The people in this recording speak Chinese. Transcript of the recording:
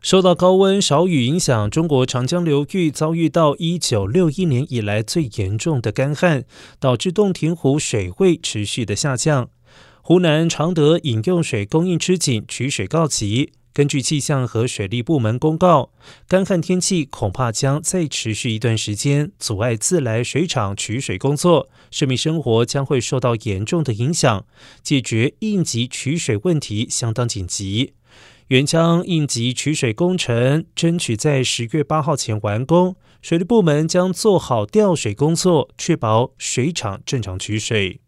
受到高温少雨影响，中国长江流域遭遇到一九六一年以来最严重的干旱，导致洞庭湖水位持续的下降。湖南常德饮用水供应吃紧，取水告急。根据气象和水利部门公告，干旱天气恐怕将再持续一段时间，阻碍自来水厂取水工作，市民生活将会受到严重的影响。解决应急取水问题相当紧急。原江应急取水工程争取在十月八号前完工，水利部门将做好调水工作，确保水厂正常取水。